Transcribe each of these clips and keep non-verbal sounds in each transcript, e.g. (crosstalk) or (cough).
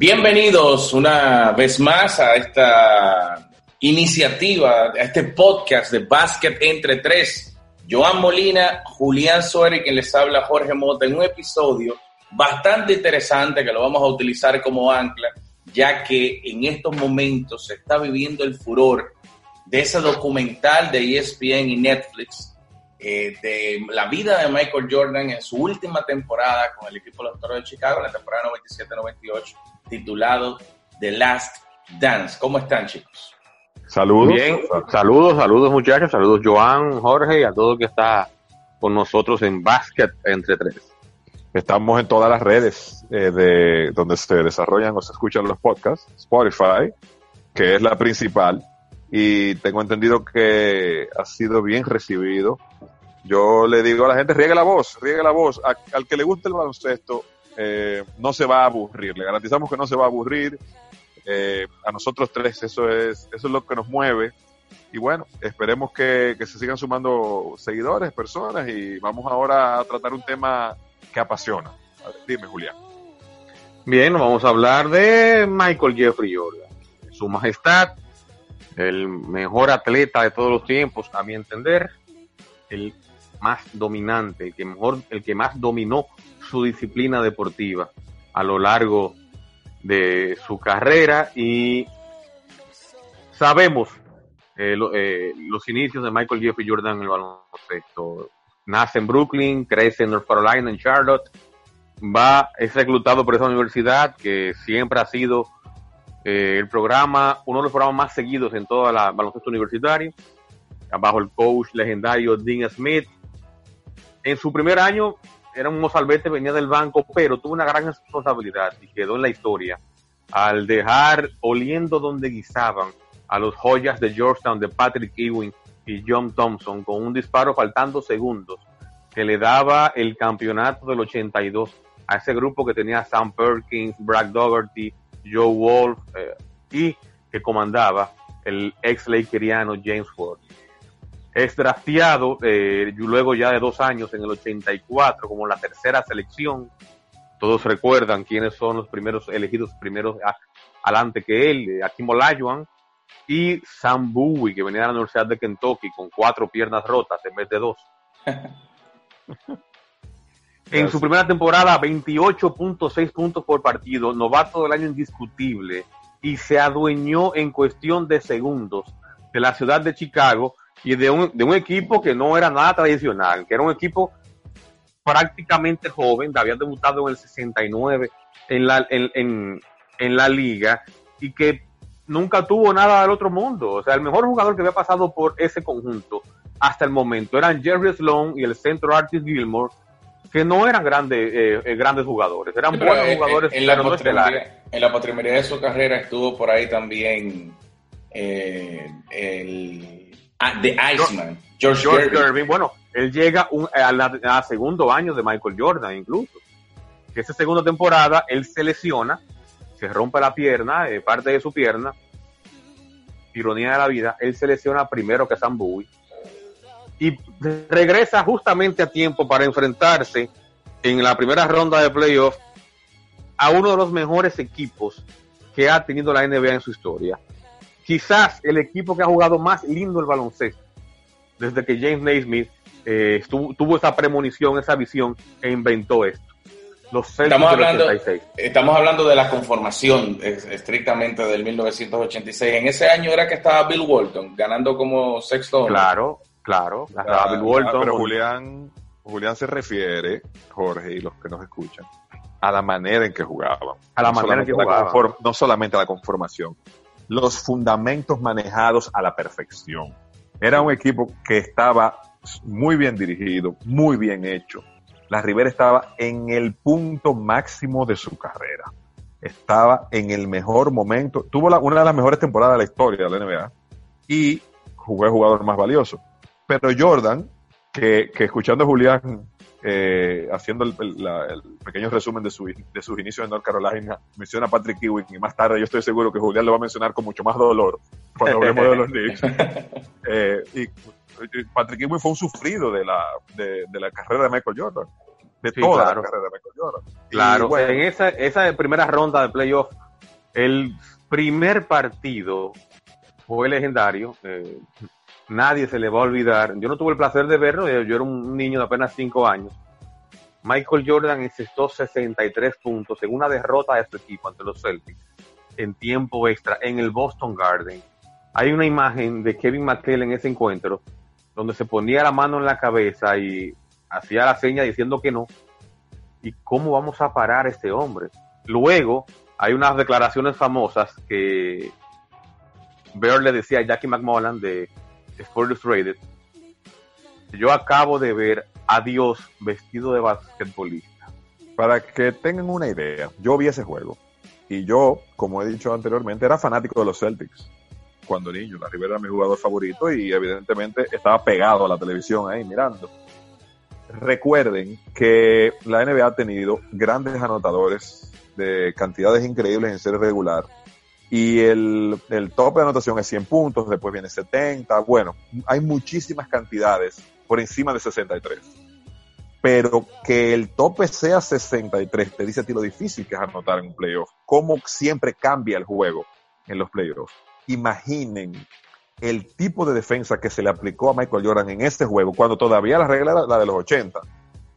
Bienvenidos una vez más a esta iniciativa, a este podcast de Básquet entre tres. Joan Molina, Julián Suárez, quien les habla Jorge Mota, en un episodio bastante interesante que lo vamos a utilizar como ancla, ya que en estos momentos se está viviendo el furor de ese documental de ESPN y Netflix eh, de la vida de Michael Jordan en su última temporada con el equipo de los Toros de Chicago, la temporada 97-98 titulado The Last Dance. ¿Cómo están, chicos? Saludos. Bien, saludos, saludos muchachos, saludos Joan, Jorge y a todo que está con nosotros en Basket entre tres. Estamos en todas las redes eh, de donde se desarrollan o se escuchan los podcasts, Spotify, que es la principal, y tengo entendido que ha sido bien recibido. Yo le digo a la gente, riegue la voz, riegue la voz. al que le guste el baloncesto, eh, no se va a aburrir. Le garantizamos que no se va a aburrir. Eh, a nosotros tres eso es, eso es lo que nos mueve. Y bueno, esperemos que, se sigan sumando seguidores, personas y vamos ahora a tratar un tema que apasiona. dime, Julián. Bien, vamos a hablar de Michael Jeffrey Jordan. Su majestad, el mejor atleta de todos los tiempos, a mi entender, el más dominante, el que mejor, el que más dominó su disciplina deportiva a lo largo de su carrera y sabemos eh, eh, los inicios de Michael Jeffrey Jordan en el baloncesto. Nace en Brooklyn, crece en North Carolina, en Charlotte, va, es reclutado por esa universidad que siempre ha sido eh, el programa, uno de los programas más seguidos en toda la baloncesto universitario, bajo el coach legendario Dean Smith. En su primer año era un mozalbete, venía del banco, pero tuvo una gran responsabilidad y quedó en la historia. Al dejar oliendo donde guisaban a los joyas de Georgetown de Patrick Ewing y John Thompson con un disparo faltando segundos que le daba el campeonato del 82 a ese grupo que tenía Sam Perkins, Brad Dougherty, Joe Wolf eh, y que comandaba el ex Lakeriano James Ford es drafteado eh, luego ya de dos años en el 84 como la tercera selección. Todos recuerdan quiénes son los primeros elegidos primeros adelante que él, eh, Akim Olajuwon y Sam Bowie, que venía de la Universidad de Kentucky con cuatro piernas rotas en vez de dos. (laughs) en su primera temporada, 28.6 puntos por partido, novato del año indiscutible, y se adueñó en cuestión de segundos de la ciudad de Chicago y de un, de un equipo que no era nada tradicional, que era un equipo prácticamente joven, había debutado en el 69 en la, en, en, la liga y que nunca tuvo nada del otro mundo. O sea, el mejor jugador que había pasado por ese conjunto hasta el momento eran Jerry Sloan y el centro Artis Gilmore, que no eran grandes, eh, eh, grandes jugadores, eran buenos jugadores, en, la En la postrimería de su carrera estuvo por ahí también eh, el Ah, The Iceman. George, George Bueno, él llega un, a, segundo año de Michael Jordan incluso. Que esa segunda temporada él se lesiona, se rompe la pierna, eh, parte de su pierna. Ironía de la vida, él se lesiona primero que Sam Bowie. Y regresa justamente a tiempo para enfrentarse en la primera ronda de playoff a uno de los mejores equipos que ha tenido la NBA en su historia quizás el equipo que ha jugado más lindo el baloncesto desde que James Naismith eh, tuvo esa premonición, esa visión e inventó esto. Los estamos, hablando, estamos hablando de la conformación estrictamente del 1986. En ese año era que estaba Bill Walton ganando como sexto. Claro, claro. estaba ah, Bill Walton. pero Julián, Julián se refiere, Jorge y los que nos escuchan, a la manera en que jugaban. A la manera en que jugaban. No solamente a la conformación, los fundamentos manejados a la perfección. Era un equipo que estaba muy bien dirigido, muy bien hecho. La Rivera estaba en el punto máximo de su carrera. Estaba en el mejor momento. Tuvo una de las mejores temporadas de la historia de la NBA y jugó el jugador más valioso. Pero Jordan, que, que escuchando a Julián eh, haciendo el, pequeño resumen de, su, de sus inicios en North Carolina, menciona a Patrick Ewing y más tarde yo estoy seguro que Julián lo va a mencionar con mucho más dolor cuando hablemos de los Knicks. (laughs) Eh, y, Patrick Ewing fue un sufrido de la, de, la carrera de Michael Jordan. De toda la carrera de Michael Jordan. Claro, en esa, esa primera ronda de playoff, el primer partido fue legendario. Eh, nadie se le va a olvidar. Yo no tuve el placer de verlo, yo era un niño de apenas 5 años. Michael Jordan encestó 63 puntos en una derrota de su equipo ante los Celtics en tiempo extra en el Boston Garden. Hay una imagen de Kevin McHale en ese encuentro donde se ponía la mano en la cabeza y hacía la seña diciendo que no. ¿Y cómo vamos a parar a este hombre? Luego hay unas declaraciones famosas que Bear le decía a Jackie McMullen de Sport Illustrated, yo acabo de ver a Dios vestido de basquetbolista. Para que tengan una idea, yo vi ese juego y yo, como he dicho anteriormente, era fanático de los Celtics cuando niño. La Rivera era mi jugador favorito y evidentemente estaba pegado a la televisión ahí mirando. Recuerden que la NBA ha tenido grandes anotadores de cantidades increíbles en serie regular y el, el tope de anotación es 100 puntos, después viene 70, bueno, hay muchísimas cantidades por encima de 63. Pero que el tope sea 63 te dice a ti lo difícil que es anotar en un playoff, cómo siempre cambia el juego en los playoffs. Imaginen el tipo de defensa que se le aplicó a Michael Jordan en este juego, cuando todavía la regla era la de los 80,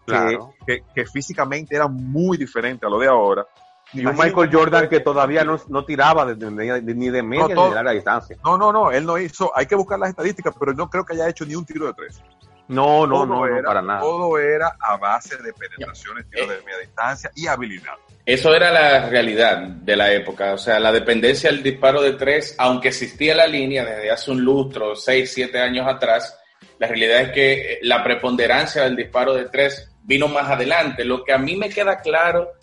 claro. que, que físicamente era muy diferente a lo de ahora, y un Michael Jordan que todavía no, no tiraba ni de media ni de larga distancia. No, no, no, él no hizo, hay que buscar las estadísticas, pero no creo que haya hecho ni un tiro de tres. No, no, no, no, para nada. Todo era a base de penetraciones, tiros de media distancia y habilidad. Eso era la realidad de la época, o sea, la dependencia del disparo de tres, aunque existía la línea desde hace un lustro, seis, siete años atrás, la realidad es que la preponderancia del disparo de tres vino más adelante. Lo que a mí me queda claro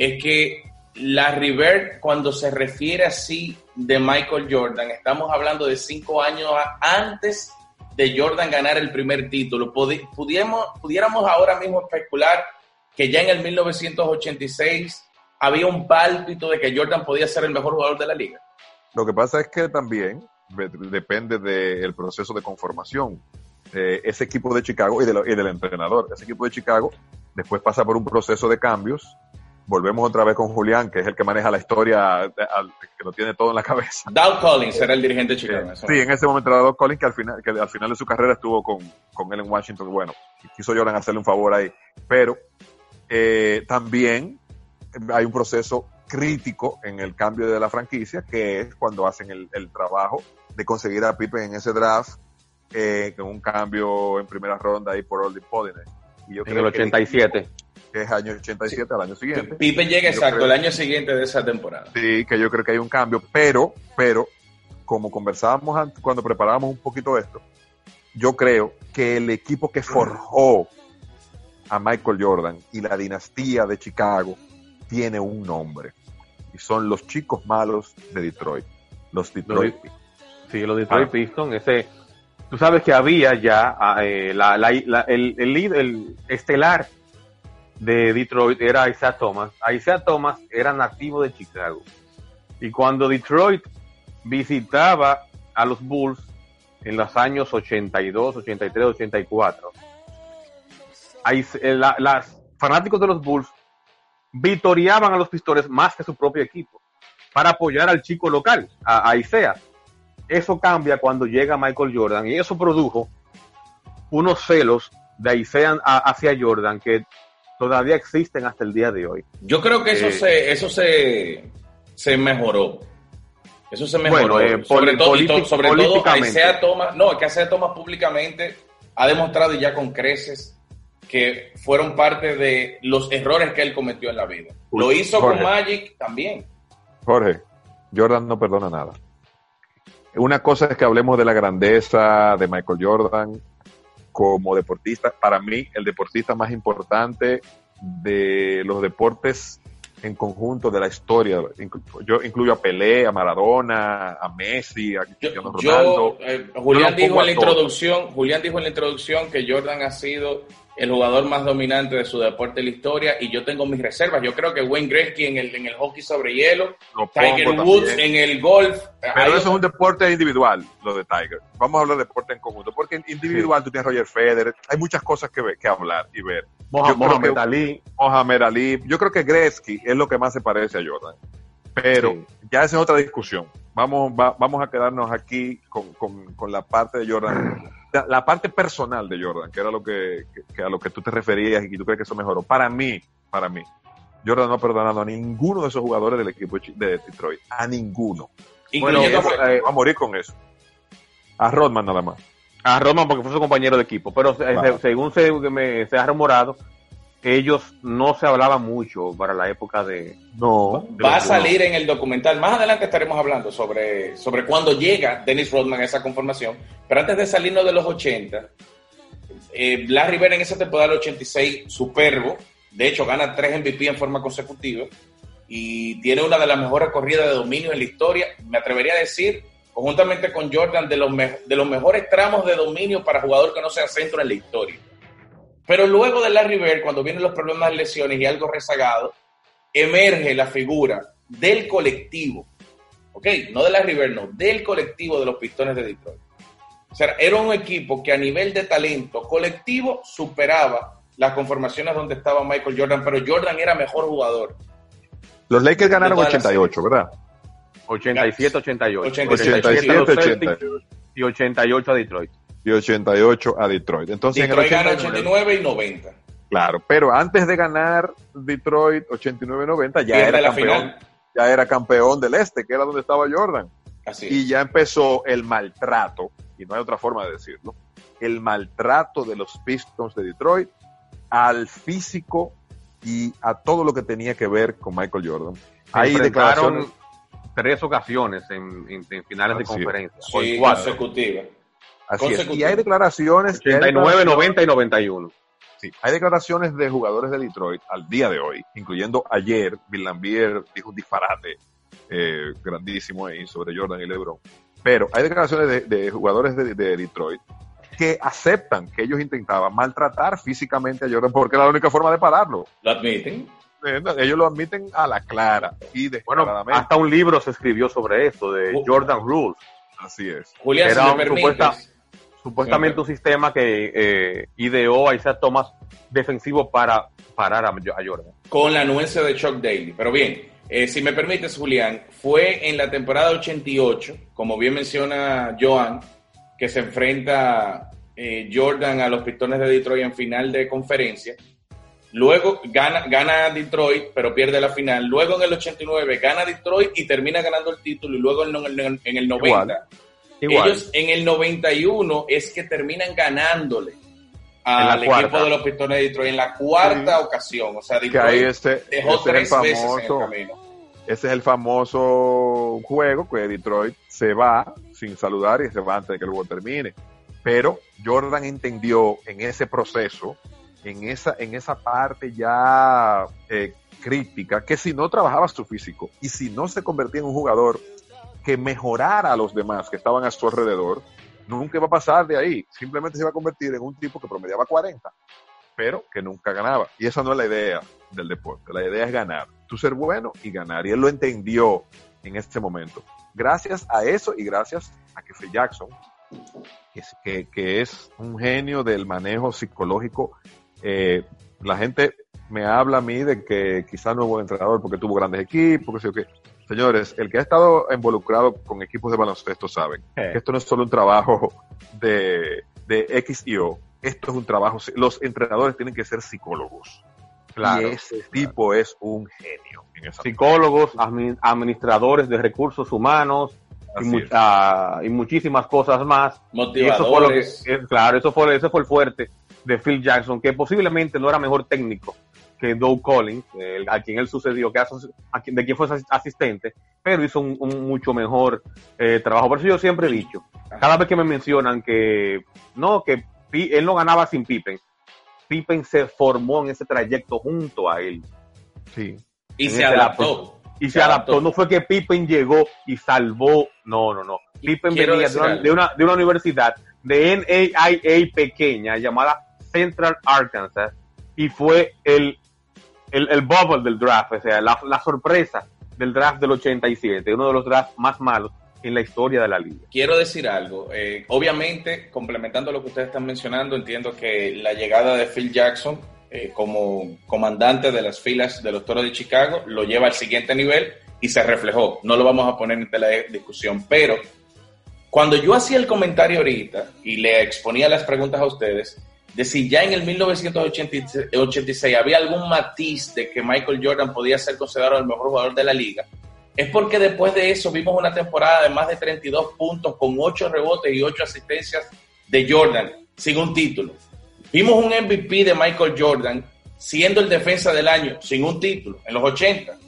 es que la River, cuando se refiere así de Michael Jordan, estamos hablando de cinco años antes de Jordan ganar el primer título. pudiéramos, ahora mismo especular que ya en el 1986 había un pálpito de que Jordan podía ser el mejor jugador de la liga. Lo que pasa es que también depende del proceso de conformación. Eh, ese equipo de Chicago y del entrenador. Ese equipo de Chicago después pasa por un proceso de cambios volvemos otra vez con Julián, que es el que maneja la historia, que lo tiene todo en la cabeza. Doug Collins era el dirigente chileno. Sí, en ese momento era Doug Collins, que al final, que al final de su carrera estuvo con, con él en Washington. Bueno, quiso Jordan hacerle un favor ahí. Pero eh, también hay un proceso crítico en el cambio de la franquicia, que es cuando hacen el, trabajo de conseguir a Pippen en ese draft, eh, con un cambio en primera ronda ahí por Oldie Podine. Y yo en el 87 que es año 87 al año siguiente. Pipe llega exacto el año siguiente de esa temporada. Sí, que yo creo que hay un cambio, pero, pero, como conversábamos cuando preparábamos un poquito esto, yo creo que el equipo que forjó a Michael Jordan y la dinastía de Chicago tiene un nombre. Y son los chicos malos de Detroit. Los Detroit Pistons. Sí, los Detroit ah. Pistons. Ese, tú sabes que había ya ah, eh, la, el, el, el estelar de Detroit era Isaiah Thomas. Isaiah Thomas era nativo de Chicago. Y cuando Detroit visitaba a los Bulls en los años 82, 83, 84, los fanáticos de los Bulls vitoriaban a los Pistones más que su propio equipo para apoyar al chico local, a, Isaiah. Eso cambia cuando llega Michael Jordan y eso produjo unos celos de Isaiah hacia Jordan que todavía existen hasta el día de hoy. Yo creo que eso eh, se, eso se, se mejoró. Eso se mejoró. Eh, sobre todo, sobre todo Thomas, no, que Isaiah Thomas públicamente ha demostrado ya con creces que fueron parte de los errores que él cometió en la vida. Lo hizo con Magic también. Jorge, Jordan no perdona nada. Una cosa es que hablemos de la grandeza de Michael Jordan como deportista. Para mí, el deportista más importante de los deportes en conjunto de la historia. Yo incluyo a Pelé, a Maradona, a Messi, a Cristiano Ronaldo. Eh, Julián dijo en la introducción, Julián dijo en la introducción que Jordan ha sido el jugador más dominante de su deporte en la historia y yo tengo mis reservas. Yo creo que Wayne Gretzky en el, en el hockey sobre hielo, Tiger Woods en el golf. Pero eso es un deporte individual, lo de Tiger. Vamos a hablar de deporte en conjunto, porque individual tú tienes Roger Federer, hay muchas cosas que, que hablar y ver. Mohamed Ali. Mohamed Ali. Yo creo que Gretzky es lo que más se parece a Jordan. Pero ya esa es otra discusión. Vamos, vamos a quedarnos aquí con, con, con la parte de Jordan la parte personal de Jordan, que era lo que, a lo que tú te referías y tú crees que eso mejoró. Para mí, para mí, Jordan no ha perdonado a ninguno de esos jugadores del equipo de Detroit. A ninguno. Bueno, eh, a morir con eso. A Rodman nada más. A Rodman porque fue su compañero de equipo. Pero según se, me, se ha rumorado, ellos no se hablaban mucho para la época de... No. Va a salir en el documental. Más adelante estaremos hablando sobre, sobre cuándo llega Dennis Rodman a esa conformación. Pero antes de salirnos de los 80, eh, Larry Bird en esa temporada del 86, superbo. De hecho, gana tres MVP en forma consecutiva. Y tiene una de las mejores corridas de dominio en la historia. Me atrevería a decir, conjuntamente con Jordan, de los, de los mejores tramos de dominio para jugador que no sea centro en la historia. Pero luego de Larry Bird, cuando vienen los problemas de lesiones y algo rezagado, emerge la figura del colectivo, ¿ok? No de Larry Bird, no, del colectivo de los Pistones de Detroit. O sea, era un equipo que a nivel de talento colectivo superaba las conformaciones donde estaba Michael Jordan, pero Jordan era mejor jugador. Los Lakers ganaron 88, ¿verdad? 87, 88. 87, 88. Y 88 a Detroit y 88 a Detroit. Entonces, Detroit gana 89 y 90. Claro, pero antes de ganar Detroit 89 y 90 ya era campeón. Ya era campeón del este, que era donde estaba Jordan. Así y ya empezó el maltrato, y no hay otra forma de decirlo, el maltrato de los Pistons de Detroit al físico y a todo lo que tenía que ver con Michael Jordan. Ahí declararon tres ocasiones en, finales de conferencia. Sí, consecutivas. Y hay declaraciones. 89, 90 y 91. Sí, hay declaraciones de jugadores de Detroit al día de hoy, incluyendo ayer, Bill Lambier dijo un disparate eh, grandísimo ahí sobre Jordan y LeBron. Pero hay declaraciones de, jugadores de, Detroit que aceptan que ellos intentaban maltratar físicamente a Jordan porque era la única forma de pararlo. ¿Lo admiten? Ellos lo admiten a la clara y Bueno, hasta un libro se escribió sobre esto, de Jordan Rules. Así es. Julián, si me permites, supuestamente un sistema que eh, ideó a Isaac Thomas defensivo para parar a, Jordan. Con la anuencia de Chuck Daly. Pero bien, eh, si me permites, Julián, fue en la temporada 88, como bien menciona Joan, que se enfrenta eh, Jordan a los Pistones de Detroit en final de conferencia. Luego gana, gana Detroit, pero pierde la final. Luego en el 89 gana Detroit y termina ganando el título. Y luego en, el, en el 90 ellos en el 91 es que terminan ganándole al equipo de los Pistones de Detroit en la cuarta ocasión. O sea, Detroit este, dejó este tres veces en el camino. Ese es el famoso juego que Detroit se va sin saludar y se va antes de que el juego termine. Pero Jordan entendió en ese proceso, en esa, en esa parte ya eh, crítica, que si no trabajaba su físico y si no se convertía en un jugador que mejorara a los demás que estaban a su alrededor, nunca iba a pasar de ahí. Simplemente se iba a convertir en un tipo que promediaba 40, pero que nunca ganaba. Y esa no es la idea del deporte. La idea es ganar. Tú ser bueno y ganar. Y él lo entendió en este momento. Gracias a eso y gracias a que fue Jackson, que, que, es un genio del manejo psicológico. Eh, la gente me habla a mí de que quizás no es buen entrenador porque tuvo grandes equipos, que sé qué. Señores, el que ha estado involucrado con equipos de baloncesto saben que esto no es solo un trabajo de, de X y O, esto es un trabajo, los entrenadores tienen que ser psicólogos. Claro, y ese tipo es un genio. Psicólogos, administradores de recursos humanos y, muchísimas cosas más. Motivadores. claro, eso fue, eso fue el fuerte de Phil Jackson, que posiblemente no era mejor técnico que Doug Collins, a quien él sucedió, que de quien fue asistente, pero hizo un, mucho mejor eh, trabajo. Por eso yo siempre he dicho, cada vez que me mencionan que no, que él no ganaba sin Pippen, Pippen se formó en ese trayecto junto a él. Sí. Y se adaptó. Y se, adaptó. No fue que Pippen llegó y salvó. No, no, no. Pippen venía de una, de una, universidad de NAIA pequeña llamada Central Arkansas y fue el, el, bubble del draft, o sea, la, la sorpresa del draft del 87, uno de los drafts más malos en la historia de la liga. Quiero decir algo. Eh, obviamente, complementando lo que ustedes están mencionando, entiendo que la llegada de Phil Jackson eh, como comandante de las filas de los Toros de Chicago lo lleva al siguiente nivel y se reflejó. No lo vamos a poner en tela de discusión, pero cuando yo hacía el comentario ahorita y le exponía las preguntas a ustedes, de si ya en el 1986 había algún matiz de que Michael Jordan podía ser considerado el mejor jugador de la liga, es porque después de eso vimos una temporada de más de 32 puntos con 8 rebotes y 8 asistencias de Jordan sin un título. Vimos un MVP de Michael Jordan siendo el defensa del año sin un título en los 80.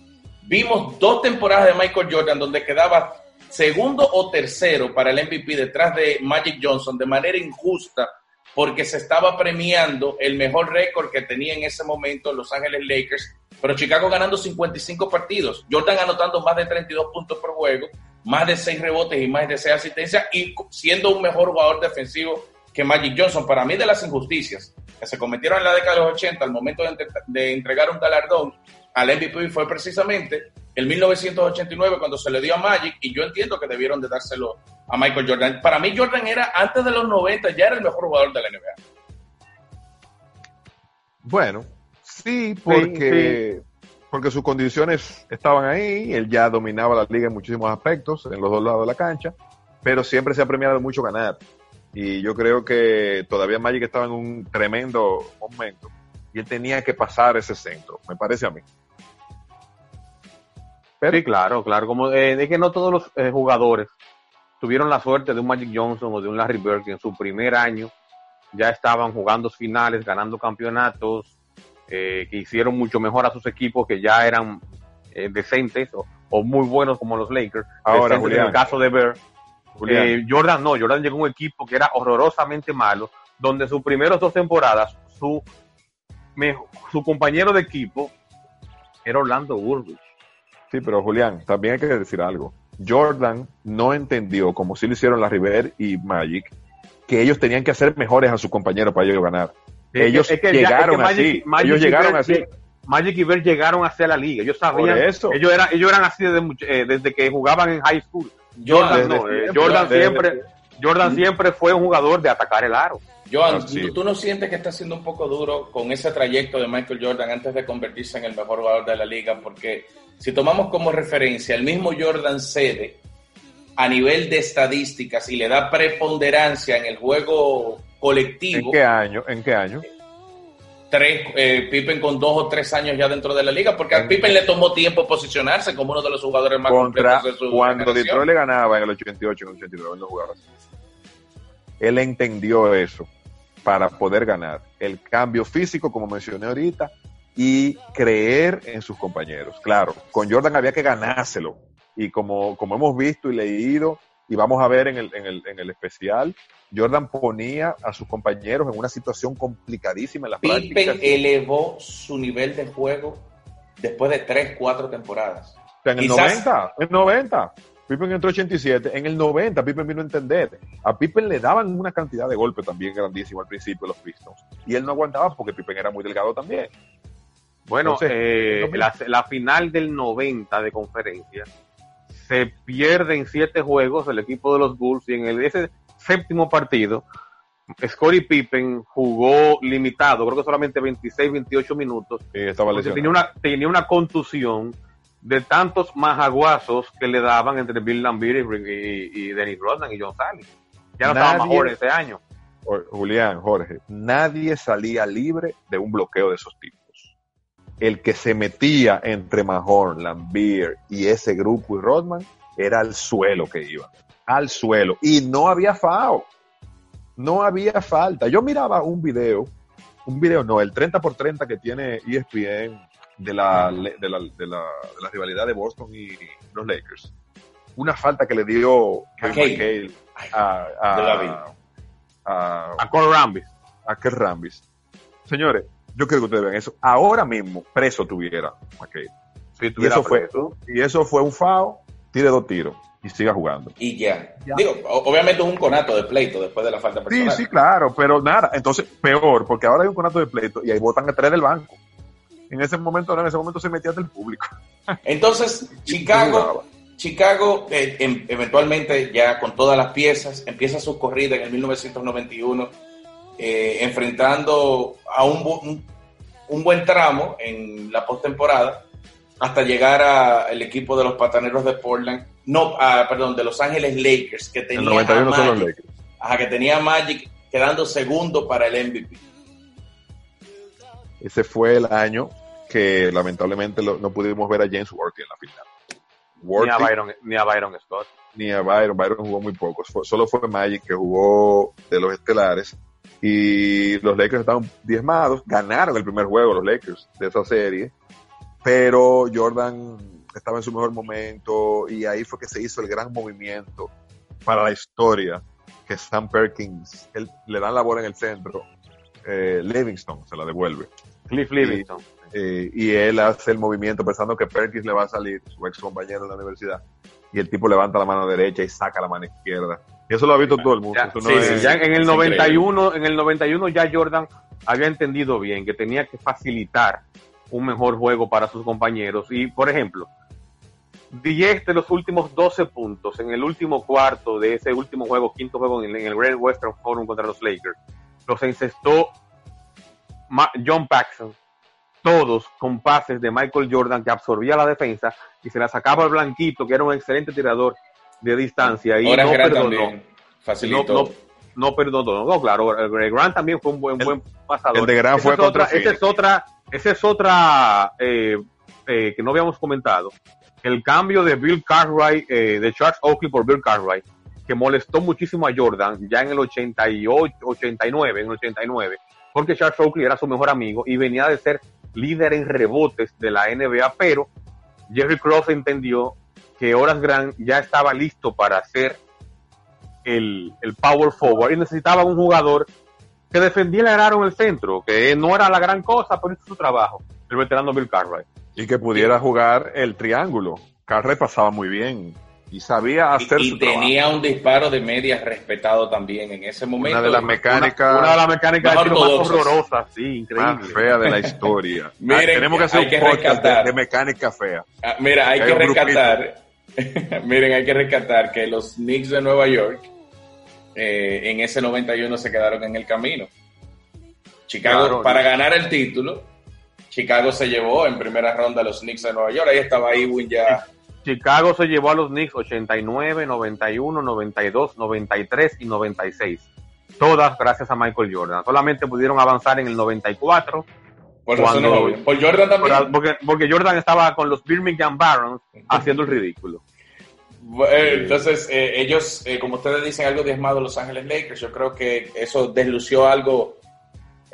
Vimos dos temporadas de Michael Jordan donde quedaba segundo o tercero para el MVP detrás de Magic Johnson de manera injusta porque se estaba premiando el mejor récord que tenía en ese momento Los Ángeles Lakers pero Chicago ganando 55 partidos, Jordan anotando más de 32 puntos por juego, más de 6 rebotes y más de 6 asistencias y siendo un mejor jugador defensivo que Magic Johnson. Para mí de las injusticias que se cometieron en la década de los 80 al momento de, entregar un galardón al MVP fue precisamente el 1989 cuando se le dio a Magic y yo entiendo que debieron de dárselo a Michael Jordan. Para mí Jordan era antes de los 90 ya era el mejor jugador de la NBA. Bueno, Sí, porque, porque sus condiciones estaban ahí, él ya dominaba la liga en muchísimos aspectos, en los dos lados de la cancha, pero siempre se ha premiado mucho ganar. Y yo creo que todavía Magic estaba en un tremendo momento y él tenía que pasar ese centro, me parece a mí. Sí, claro, claro. Como eh, que no todos los eh, jugadores tuvieron la suerte de un Magic Johnson o de un Larry Bird que en su primer año ya estaban jugando finales, ganando campeonatos, eh, que hicieron mucho mejor a sus equipos que ya eran eh, decentes o, muy buenos como los Lakers. Ahora, en el caso de eh, Jordan no, Jordan llegó a un equipo que era horrorosamente malo, donde sus primeras dos temporadas, su, su compañero de equipo era Orlando Woodruff. Sí, pero Julián, también hay que decir algo. Jordan no entendió, como si lo hicieron la River y Magic, que ellos tenían que hacer mejores a sus compañeros para ellos ganar ellos llegaron así. ellos llegaron así. Magic y Bird llegaron hacia la liga. Ellos sabían. Eso. Ellos, eran, ellos eran así desde, eh, desde que jugaban en high school. Jordan, no, eh, Jordan siempre, Jordan siempre fue un jugador de atacar el aro. Joan, ¿tú, no sientes que está siendo un poco duro con ese trayecto de Michael Jordan antes de convertirse en el mejor jugador de la liga? Porque si tomamos como referencia el mismo Jordan cede a nivel de estadísticas y le da preponderancia en el juego colectivo. ¿En qué año? ¿En qué año? Tres, eh, Pippen con dos o tres años ya dentro de la liga, porque a Pippen le tomó tiempo posicionarse como uno de los jugadores más contra de su Cuando Detroit le ganaba en el 88, en el 89, él no jugaba así. Él entendió eso para poder ganar. El cambio físico, como mencioné ahorita, y creer en sus compañeros. Claro, con Jordan había que ganárselo. Y como, como hemos visto y leído, y vamos a ver en el, en el, en el especial, Jordan ponía a sus compañeros en una situación complicadísima en la Pippen elevó su nivel de juego después de 3, 4 temporadas. en el 90, en 90. Pippen entró 87. En el 90, Pippen vino a entender. A Pippen le daban una cantidad de golpes también grandísimo al principio de los Pistons. Y él no aguantaba porque Pippen era muy delgado también. Bueno, eh, la, la, final del 90 de conferencia se pierde en siete juegos el equipo de los Bulls y en el, ese séptimo partido, Scottie Pippen jugó limitado, creo que solamente 26, 28 minutos. tenía, una, tenía una contusión de tantos majaguazos que le daban entre Bill Lambert y, Dennis Rodman y John Sally. Ya no estaba mejor ese año. Julián, Jorge, nadie salía libre de un bloqueo de esos tipos. El que se metía entre Mahorn, Lambier y ese grupo y Rodman era al suelo que iba al suelo y no había FAO. No había falta. Yo miraba un video un video, no, el 30 por 30 que tiene ESPN de la, de la, de la, de la rivalidad de Boston y los Lakers. Una falta que le dio Kevin McHale a, a, a, a Cole Rambis. A Kel Rambis. Señores, yo quiero que ustedes vean eso. Ahora mismo, preso tuviera McHale. y, eso fue, y eso fue un FAO, tire dos tiros y siga jugando. Y ya. Digo, obviamente es un conato de pleito después de la falta personal. Sí, sí, claro, pero nada. Entonces, peor, porque ahora hay un conato de pleito y ahí votan a tres del banco. En ese momento, en ese momento se metía del público. (laughs) Entonces, Chicago, Chicago eh, em, eventualmente ya con todas las piezas empieza su corrida en el 1991 eh, enfrentando a un, un, buen tramo en la postemporada hasta llegar al equipo de los Pataneros de Portland, no, perdón, de Los Ángeles Lakers, que tenía, Magic, que tenía Magic quedando segundo para el MVP. Ese fue el año que lamentablemente no pudimos ver a James Worthy en la final ni, a Byron, ni a Byron Scott. Ni a Byron, Byron jugó muy pocos. solo fue Magic que jugó de los estelares. Y los Lakers estaban diezmados. Ganaron el primer juego los Lakers de esa serie. Pero Jordan estaba en su mejor momento. Y ahí fue que se hizo el gran movimiento para la historia. Que Sam Perkins, él, le dan la bola en el centro. Eh, Livingston se la devuelve. Cliff Livingston. Eh, y él hace el movimiento pensando que Perkins le va a salir, su ex compañero de la universidad, y el tipo levanta la mano derecha y saca la mano izquierda. Eso lo ha visto todo el mundo. Ya, en el 91, en el 91 ya Jordan había entendido bien que tenía que facilitar un mejor juego para sus compañeros. Y, por ejemplo, 10 de los últimos 12 puntos en el último cuarto de ese último juego, quinto juego en el Red Western Forum contra los Lakers, los encestó John Paxson todos con pases de Michael Jordan que absorbía la defensa y se la sacaba al blanquito, que era un excelente tirador de distancia. Y no perdonó. Facilitó. No, perdonó. No, claro, Grant también fue un buen, buen pasador. El de Grant fue contra Esa es otra, esa es otra eh, eh, que no habíamos comentado. El cambio de Bill Cartwright, eh, de Charles Oakley por Bill Cartwright, que molestó muchísimo a Jordan ya en el 88, 89, en el 89, porque Charles Oakley era su mejor amigo y venía de ser líder en rebotes de la NBA, pero Jerry Cross entendió que Horace Grant ya estaba listo para hacer el, power forward y necesitaba un jugador que defendiera el aro en el centro, que no era la gran cosa, pero hizo su trabajo, el veterano Bill Cartwright. Y que pudiera jugar el triángulo. Cartwright pasaba muy bien y sabía hacer y, y tenía un disparo de medias respetado también en ese momento. Una de las mecánicas, una, de las mecánicas más, horrorosas, sí, increíble. Más fea de la (laughs) historia. Miren, tenemos que hacer un podcast de, mecánica fea. Ah, mira, hay, que rescatar. (laughs) miren, hay que rescatar que los Knicks de Nueva York eh, en ese 91 se quedaron en el camino. Chicago, para ganar el título, Chicago se llevó en primera ronda a los Knicks de Nueva York. Ahí estaba Ewing ya Chicago se llevó a los Knicks 89, 91, 92, 93 y 96. Todas gracias a Michael Jordan. Solamente pudieron avanzar en el 94. Por, Jordan también. Porque, Jordan estaba con los Birmingham Barons haciendo el ridículo. Entonces, eh, ellos, eh, como ustedes dicen, algo diezmado Los Ángeles Lakers. Yo creo que eso deslució algo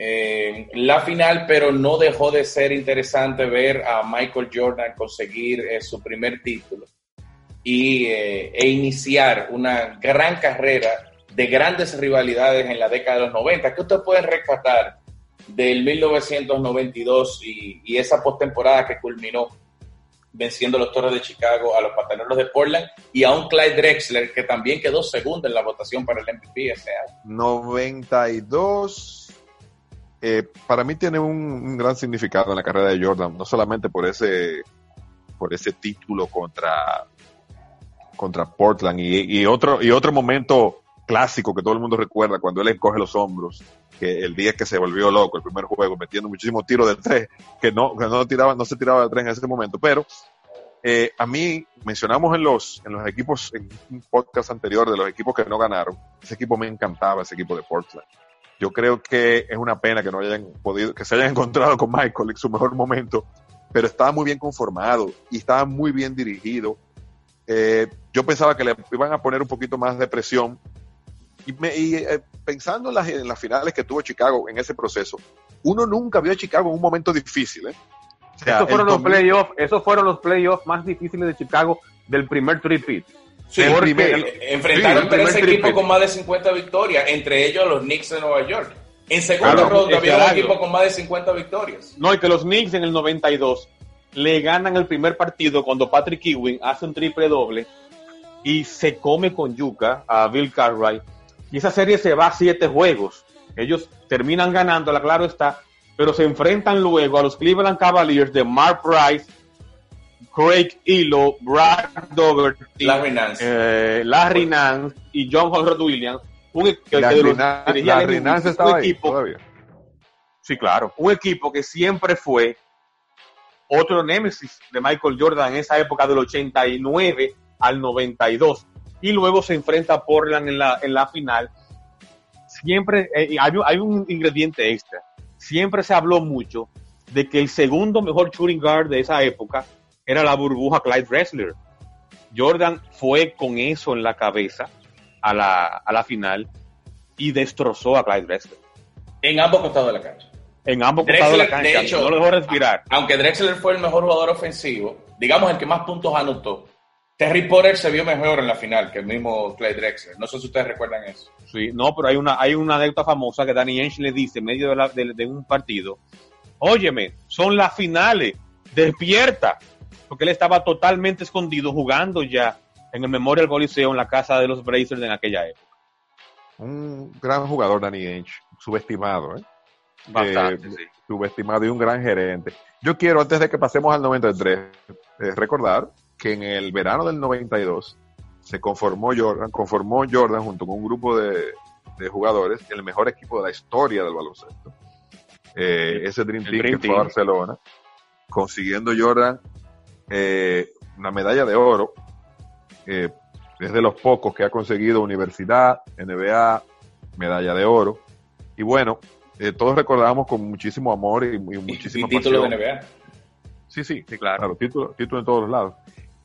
eh, la final, pero no dejó de ser interesante ver a Michael Jordan conseguir eh, su primer título y, eh, e iniciar una gran carrera de grandes rivalidades en la década de los 90. ¿Qué ustedes pueden rescatar del 1992 y, esa postemporada que culminó venciendo a los Toros de Chicago, a los Pataneros de Portland y a un Clyde Drexler que también quedó segundo en la votación para el MVP ese año? 92 eh, para mí tiene un, gran significado en la carrera de Jordan, no solamente por ese, por ese título contra, contra Portland y, otro, y otro momento clásico que todo el mundo recuerda cuando él encoge los hombros, que el día que se volvió loco, el primer juego, metiendo muchísimos tiros de tres, que no, que no tiraba, no se tiraba de tres en ese momento, pero eh, a mí mencionamos en los, en los equipos, en un podcast anterior de los equipos que no ganaron, ese equipo me encantaba, ese equipo de Portland. Yo creo que es una pena que no hayan podido, que se hayan (laughs) encontrado con Michael en su mejor momento, pero estaba muy bien conformado y estaba muy bien dirigido. Eh, yo pensaba que le iban a poner un poquito más de presión Y, eh, pensando en las, en las, finales que tuvo Chicago en ese proceso, uno nunca vio a Chicago en un momento difícil. ¿eh? esos, fueron los playoffs, esos fueron los playoffs más difíciles de Chicago del primer tripit. Sí, porque enfrentaron tres equipos con más de 50 victorias, entre ellos los Knicks de Nueva York. En segunda ronda había un equipo con más de 50 victorias. No, y que los Knicks en el 92 le ganan el primer partido cuando Patrick Ewing hace un triple doble y se come con yuca a Bill Cartwright. Y esa serie se va a siete juegos. Ellos terminan ganándola, claro está, pero se enfrentan luego a los Cleveland Cavaliers de Mark Price, Craig Elo, Brad Dougherty, Larry Nance, eh, Larry Nance y John Howard Williams. Un, que, Larry, Nance estaba equipo, todavía. Sí, claro. Un equipo que siempre fue otro némesis de Michael Jordan en esa época del 89 al 92. Y luego se enfrenta a Portland en la, en la final. Siempre eh, hay, hay, un ingrediente extra. Siempre se habló mucho de que el segundo mejor shooting guard de esa época era la burbuja Clyde Wrestler. Jordan fue con eso en la cabeza a la, a la final y destrozó a Clyde Drexler. En ambos costados de la cancha. En ambos costados de la cancha. De hecho, no lo dejó respirar. Aunque Drexler fue el mejor jugador ofensivo, digamos el que más puntos anotó, Terry Potter se vio mejor en la final que el mismo Clyde Drexler. No sé si ustedes recuerdan eso. Sí, no, pero hay una, hay una anécdota famosa que Danny Ainge le dice en medio de, de un partido, óyeme, son las finales, despierta, porque él estaba totalmente escondido jugando ya en el Memorial Coliseum en la casa de los Blazers en aquella época. Un gran jugador, Danny Ainge, subestimado, ¿eh? Bastante, eh, sí. Subestimado y un gran gerente. Yo quiero, antes de que pasemos al 93, eh, recordar que en el verano del 92 se conformó Jordan, conformó Jordan junto con un grupo de, jugadores el mejor equipo de la historia del baloncesto. Eh, ese Dream Team que fue a Barcelona, consiguiendo Jordan eh, una medalla de oro. Eh, es de los pocos que ha conseguido universidad, NBA, medalla de oro. Y bueno, todos recordamos con muchísimo amor y, muchísimo y, título de NBA. Sí, sí, claro, claro título, título en todos los lados.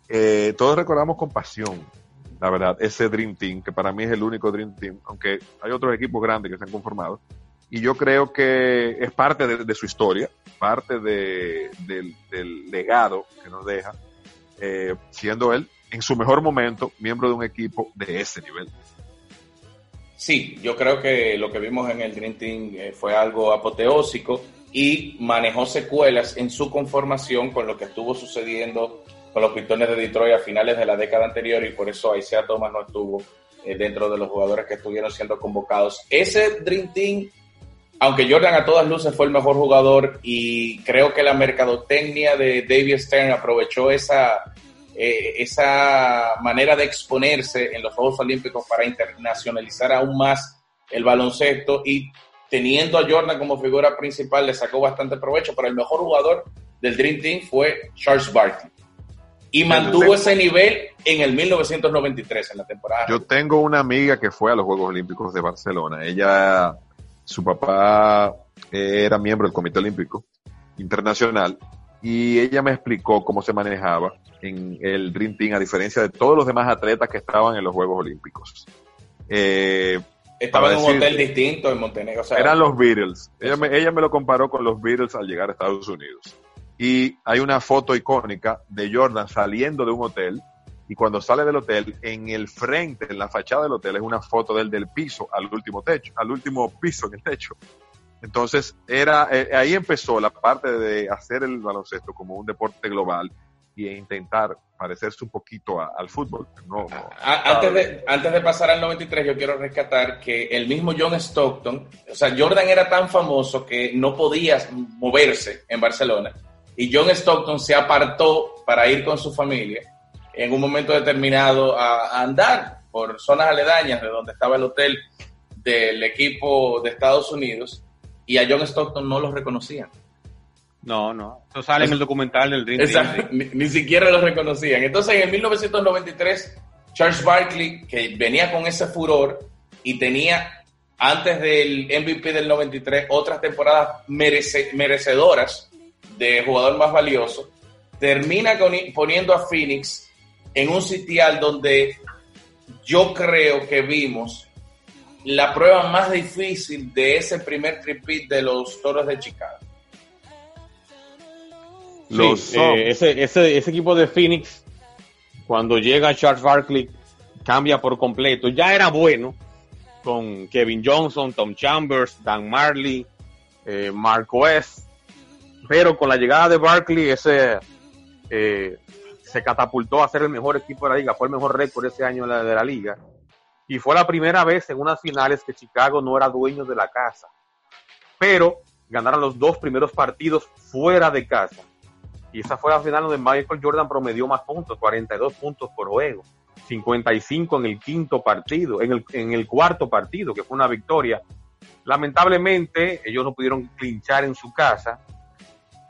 Eh, todos recordamos con pasión, la verdad, ese Dream Team, que para mí es el único Dream Team, aunque hay otros equipos grandes que se han conformado. Y yo creo que es parte de, su historia, parte del, legado que nos deja, eh, siendo él en su mejor momento miembro de un equipo de ese nivel. Sí, yo creo que lo que vimos en el Dream Team eh, fue algo apoteósico y manejó secuelas en su conformación con lo que estuvo sucediendo con los Pistones de Detroit a finales de la década anterior y por eso Isaiah Thomas no estuvo eh, dentro de los jugadores que estuvieron siendo convocados. Ese Dream Team, aunque Jordan a todas luces fue el mejor jugador y creo que la mercadotecnia de David Stern aprovechó esa, eh, esa manera de exponerse en los Juegos Olímpicos para internacionalizar aún más el baloncesto y teniendo a Jordan como figura principal le sacó bastante provecho, pero el mejor jugador del Dream Team fue Charles Barkley y mantuvo ese nivel en el 1993, en la temporada. Yo tengo una amiga que fue a los Juegos Olímpicos de Barcelona. Ella, su papá eh, era miembro del Comité Olímpico Internacional y ella me explicó cómo se manejaba en el Dream Team, a diferencia de todos los demás atletas que estaban en los Juegos Olímpicos. Eh, Estaban en un hotel distinto en Montenegro. eran los Beatles. Ella me, ella me lo comparó con los Beatles al llegar a Estados Unidos y hay una foto icónica de Jordan saliendo de un hotel y cuando sale del hotel, en el frente, en la fachada del hotel, es una foto del del piso al último techo, al último piso en el techo. Entonces, era, eh, ahí empezó la parte de hacer el baloncesto como un deporte global y intentar parecerse un poquito al fútbol. No, antes, de, antes de pasar al 93, yo quiero rescatar que el mismo John Stockton, o sea, Jordan era tan famoso que no podía moverse en Barcelona y John Stockton se apartó para ir con su familia en un momento determinado a, andar por zonas aledañas de donde estaba el hotel del equipo de Estados Unidos y a John Stockton no lo reconocían. No, no. Eso sale en el documental del Dream Exacto, ni, siquiera lo reconocían. Entonces, en 1993, Charles Barkley, que venía con ese furor y tenía antes del MVP del 93 otras temporadas merecedoras de jugador más valioso, termina poniendo a Phoenix en un sitial donde yo creo que vimos la prueba más difícil de ese primer tripit de los Toros de Chicago? Los, eh, ese, ese, ese equipo de Phoenix, cuando llega Charles Barkley, cambia por completo. Ya era bueno con Kevin Johnson, Tom Chambers, Dan Marley, eh, Mark West, pero con la llegada de Barkley ese eh, se catapultó a ser el mejor equipo de la liga, fue el mejor récord ese año de la, de la liga y fue la primera vez en unas finales que Chicago no era dueño de la casa, pero ganaron los dos primeros partidos fuera de casa y esa fue la final donde Michael Jordan promedió más puntos, 42 puntos por juego. 55 en el quinto partido, en el, en el cuarto partido, que fue una victoria. Lamentablemente, ellos no pudieron clinchar en su casa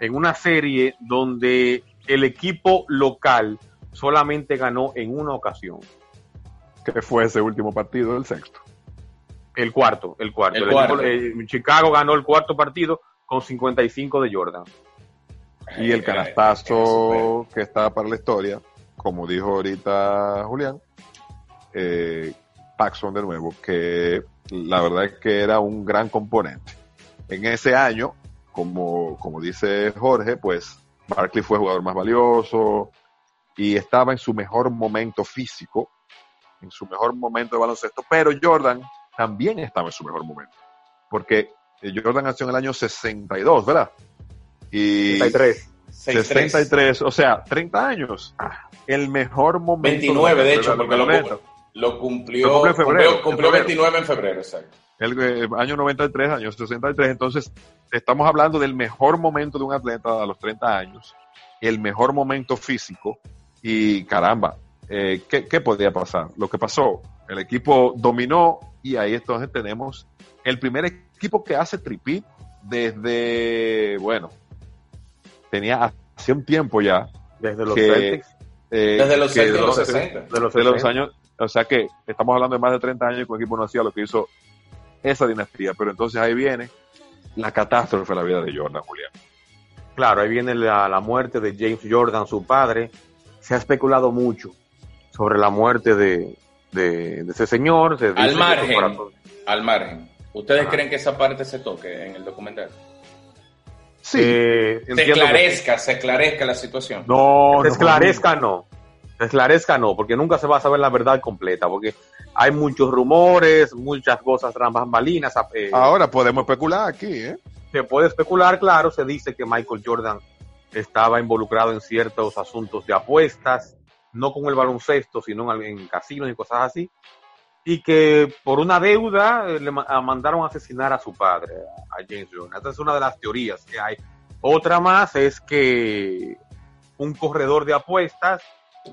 en una serie donde el equipo local solamente ganó en una ocasión. ¿Qué fue ese último partido, el sexto? El cuarto, el cuarto. El eh, Chicago ganó el cuarto partido con 55 de Jordan. Y el canastazo que está para la historia como dijo ahorita Julián, eh, Paxson de nuevo, que la verdad es que era un gran componente. En ese año, como, como dice Jorge, pues Barkley fue el jugador más valioso y estaba en su mejor momento físico, en su mejor momento de baloncesto, pero Jordan también estaba en su mejor momento, porque Jordan nació en el año 62, ¿verdad? Y 63. 63, o sea, 30 años. El mejor momento. 29, de, hecho, porque lo, lo, cumplió, cumplió, 29 en febrero, exacto. El, eh, año 93, año 63. Entonces, estamos hablando del mejor momento de un atleta a los 30 años, el mejor momento físico. Y caramba, eh, ¿qué, ¿qué podía pasar? Lo que pasó, el equipo dominó y ahí entonces tenemos el primer equipo que hace tripit desde, bueno, tenía hace un tiempo ya. Desde los Celtics. Eh, desde los, de los, 60. De los, años, o sea que estamos hablando de más de 30 años que un equipo no hacía lo que hizo esa dinastía. Pero entonces ahí viene la catástrofe de la vida de Jordan, Julián. Claro, ahí viene la, la muerte de James Jordan, su padre. Se ha especulado mucho sobre la muerte de, de, ese señor. al margen, al margen. ¿Ustedes creen que esa parte se toque en el documental? Sí. Eh, se esclarezca, se esclarezca la situación. No, se esclarezca no. Esclarezca no, porque nunca se va a saber la verdad completa, porque hay muchos rumores, muchas cosas tras bambalinas. Eh, Ahora podemos especular aquí, ¿eh? Se puede especular, claro, se dice que Michael Jordan estaba involucrado en ciertos asuntos de apuestas, no con el baloncesto, sino en casinos y cosas así y que por una deuda eh, le mandaron a asesinar a su padre, a James Jordan. Esa es una de las teorías que hay. Otra más es que un corredor de apuestas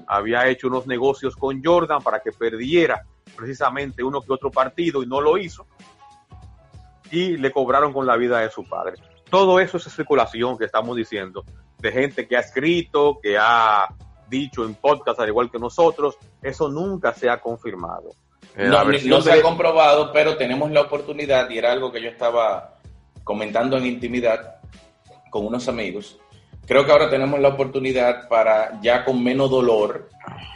había hecho unos negocios con Jordan para que perdiera precisamente uno que otro partido y no lo hizo. Y le cobraron con la vida de su padre. Todo eso es especulación que estamos diciendo, de gente que ha escrito, que ha dicho en podcast al igual que nosotros. Eso nunca se ha confirmado. Eh, no, se ha comprobado, pero tenemos la oportunidad, y era algo que yo estaba comentando en intimidad con unos amigos. Creo que ahora tenemos la oportunidad para, ya con menos dolor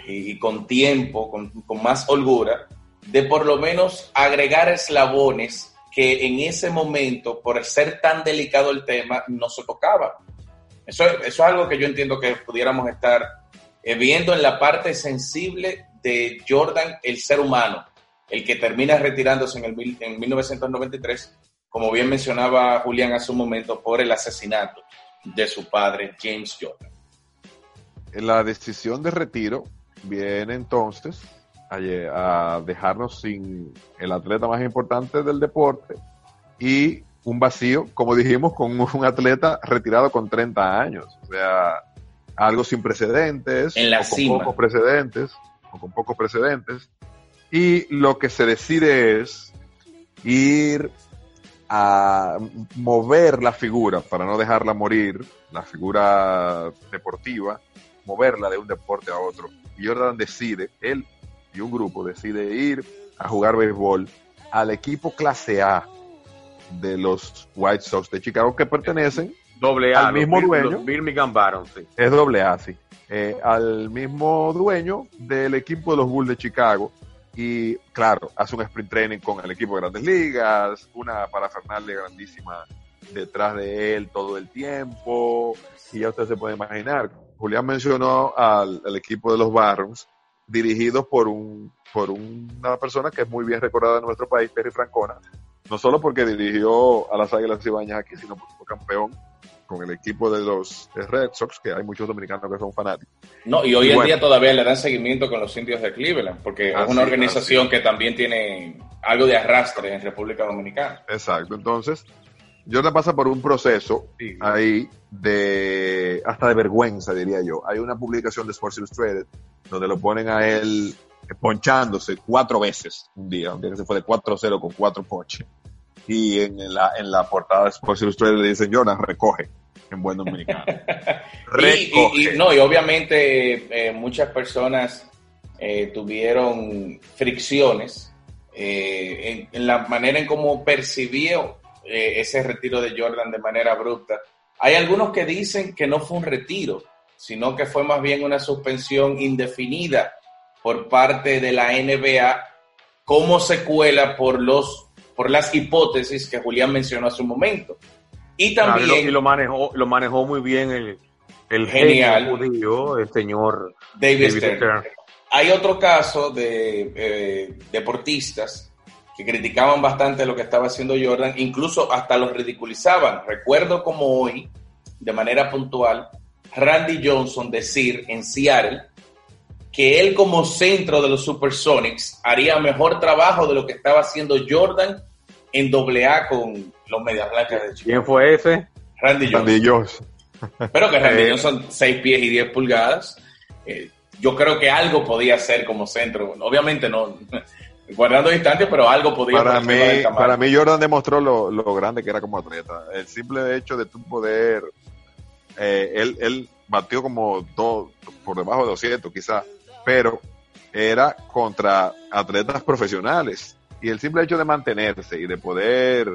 y, con tiempo, con, con, más holgura, de por lo menos agregar eslabones que en ese momento, por ser tan delicado el tema, no se tocaba. Eso, eso es algo que yo entiendo que pudiéramos estar eh, viendo en la parte sensible de Jordan, el ser humano, el que termina retirándose en, el, en 1993, como bien mencionaba Julián hace un momento, por el asesinato de su padre, James Jordan. La decisión de retiro viene entonces a, a dejarnos sin el atleta más importante del deporte y un vacío, como dijimos, con un atleta retirado con 30 años. O sea, algo sin precedentes, en la con pocos precedentes con pocos precedentes, y lo que se decide es ir a mover la figura para no dejarla morir, la figura deportiva, moverla de un deporte a otro. Y Jordan decide, él y un grupo decide ir a jugar béisbol al equipo clase A de los White Sox de Chicago que pertenecen doble al mismo dueño. Birmingham Barons, Es doble A, sí. Eh, al mismo dueño del equipo de los Bulls de Chicago, y claro, hace un sprint training con el equipo de grandes ligas, una parafernalia grandísima detrás de él todo el tiempo, y ya usted se puede imaginar. Julián mencionó al, equipo de los Barons, dirigidos por un por una persona que es muy bien recordada en nuestro país, Perry Francona, no solo porque dirigió a las Águilas Ibañas aquí, sino porque fue campeón con el equipo de los Red Sox, que hay muchos dominicanos que son fanáticos. No, y hoy en día todavía le dan seguimiento con los indios de Cleveland, porque es una organización que también tiene algo de arrastre en República Dominicana. Exacto, entonces, Jordan pasa por un proceso ahí de, hasta de vergüenza, diría yo. Hay una publicación de Sports Illustrated donde lo ponen a él ponchándose cuatro veces un día, un día que se fue de 4-0 con cuatro ponches y en la, en la portada de Sports Illustrated le dicen, Jonas, recoge, en buen dominicano. (laughs) y, no, y obviamente eh, muchas personas eh, tuvieron fricciones eh, en, la manera en cómo percibió ese retiro de Jordan de manera abrupta. Hay algunos que dicen que no fue un retiro, sino que fue más bien una suspensión indefinida por parte de la NBA como secuela por los por las hipótesis que Julián mencionó hace un momento. Y también... y lo, manejó, lo manejó muy bien el, el genial judío, el señor David, Stern. Hay otro caso de eh, deportistas que criticaban bastante lo que estaba haciendo Jordan, incluso hasta los ridiculizaban. Recuerdo como hoy, de manera puntual, Randy Johnson decir en Seattle que él como centro de los Supersonics haría mejor trabajo de lo que estaba haciendo Jordan en doble A con los Medias Blancas de Chicago. ¿Quién fue ese? Randy Johnson. Randy Johnson. Pero que Randy eh. Johnson 6 pies y 10 pulgadas. Eh, yo creo que algo podía ser como centro. Obviamente no (laughs) guardando distancia, pero algo podía para mí Para mí Jordan demostró lo, lo, grande que era como atleta. El simple hecho de tu poder... Eh, él, él batió como dos, por debajo de 200 quizás pero era contra atletas profesionales. Y el simple hecho de mantenerse y de poder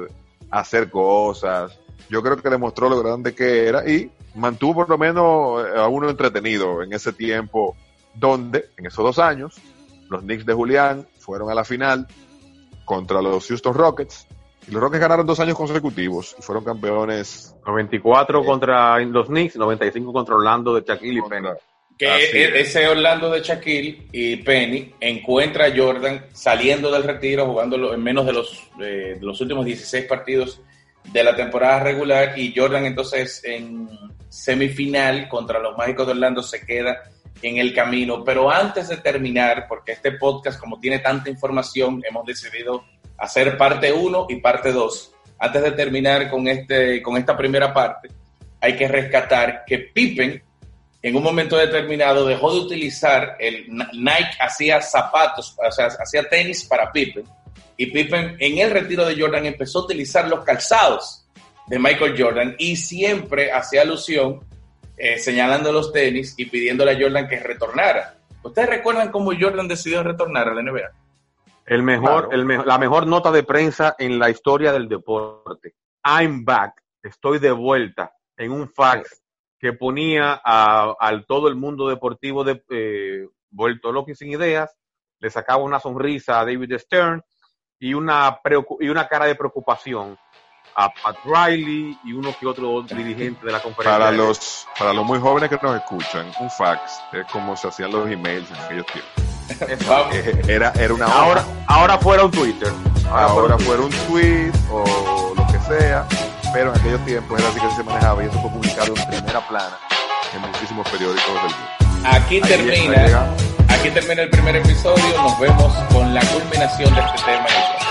hacer cosas, yo creo que demostró lo grande que era y mantuvo por lo menos a uno entretenido en ese tiempo donde, en esos dos años, los Knicks de Julián fueron a la final contra los Houston Rockets y los Rockets ganaron dos años consecutivos y fueron campeones. 94 contra los Knicks, 95 contra Orlando de Shaquille y Penny. Que e-, ese Orlando de Shaquille y Penny encuentra a Jordan saliendo del retiro, jugando en menos de los, de los últimos 16 partidos de la temporada regular y Jordan entonces en semifinal contra los Mágicos de Orlando se queda en el camino. Pero antes de terminar, porque este podcast como tiene tanta información, hemos decidido hacer parte 1 y parte 2. Antes de terminar con, este, con esta primera parte, hay que rescatar que Pippen en un momento determinado dejó de utilizar el Nike, hacía zapatos, o sea, hacía tenis para Pippen. Y Pippen en el retiro de Jordan empezó a utilizar los calzados de Michael Jordan y siempre hacía alusión eh, señalando los tenis y pidiéndole a Jordan que retornara. ¿Ustedes recuerdan cómo Jordan decidió retornar a la NBA? El mejor, la mejor nota de prensa en la historia del deporte. I'm back. Estoy de vuelta en un fax que ponía a, todo el mundo deportivo de, eh, vuelto loco y sin ideas, le sacaba una sonrisa a David Stern y una, y una cara de preocupación a Pat Riley y uno que otro dirigente de la conferencia. Para los, para los muy jóvenes que nos escuchan, un fax es como se hacían los emails en aquellos tiempos. (laughs) Era, era una ahora, ahora fuera un Twitter. Ahora, fuera un tweet o lo que sea pero en aquellos tiempos era así que se manejaba y eso fue publicado en primera plana en muchísimos periódicos del mundo. Aquí termina, aquí termina el primer episodio, nos vemos con la culminación de este tema.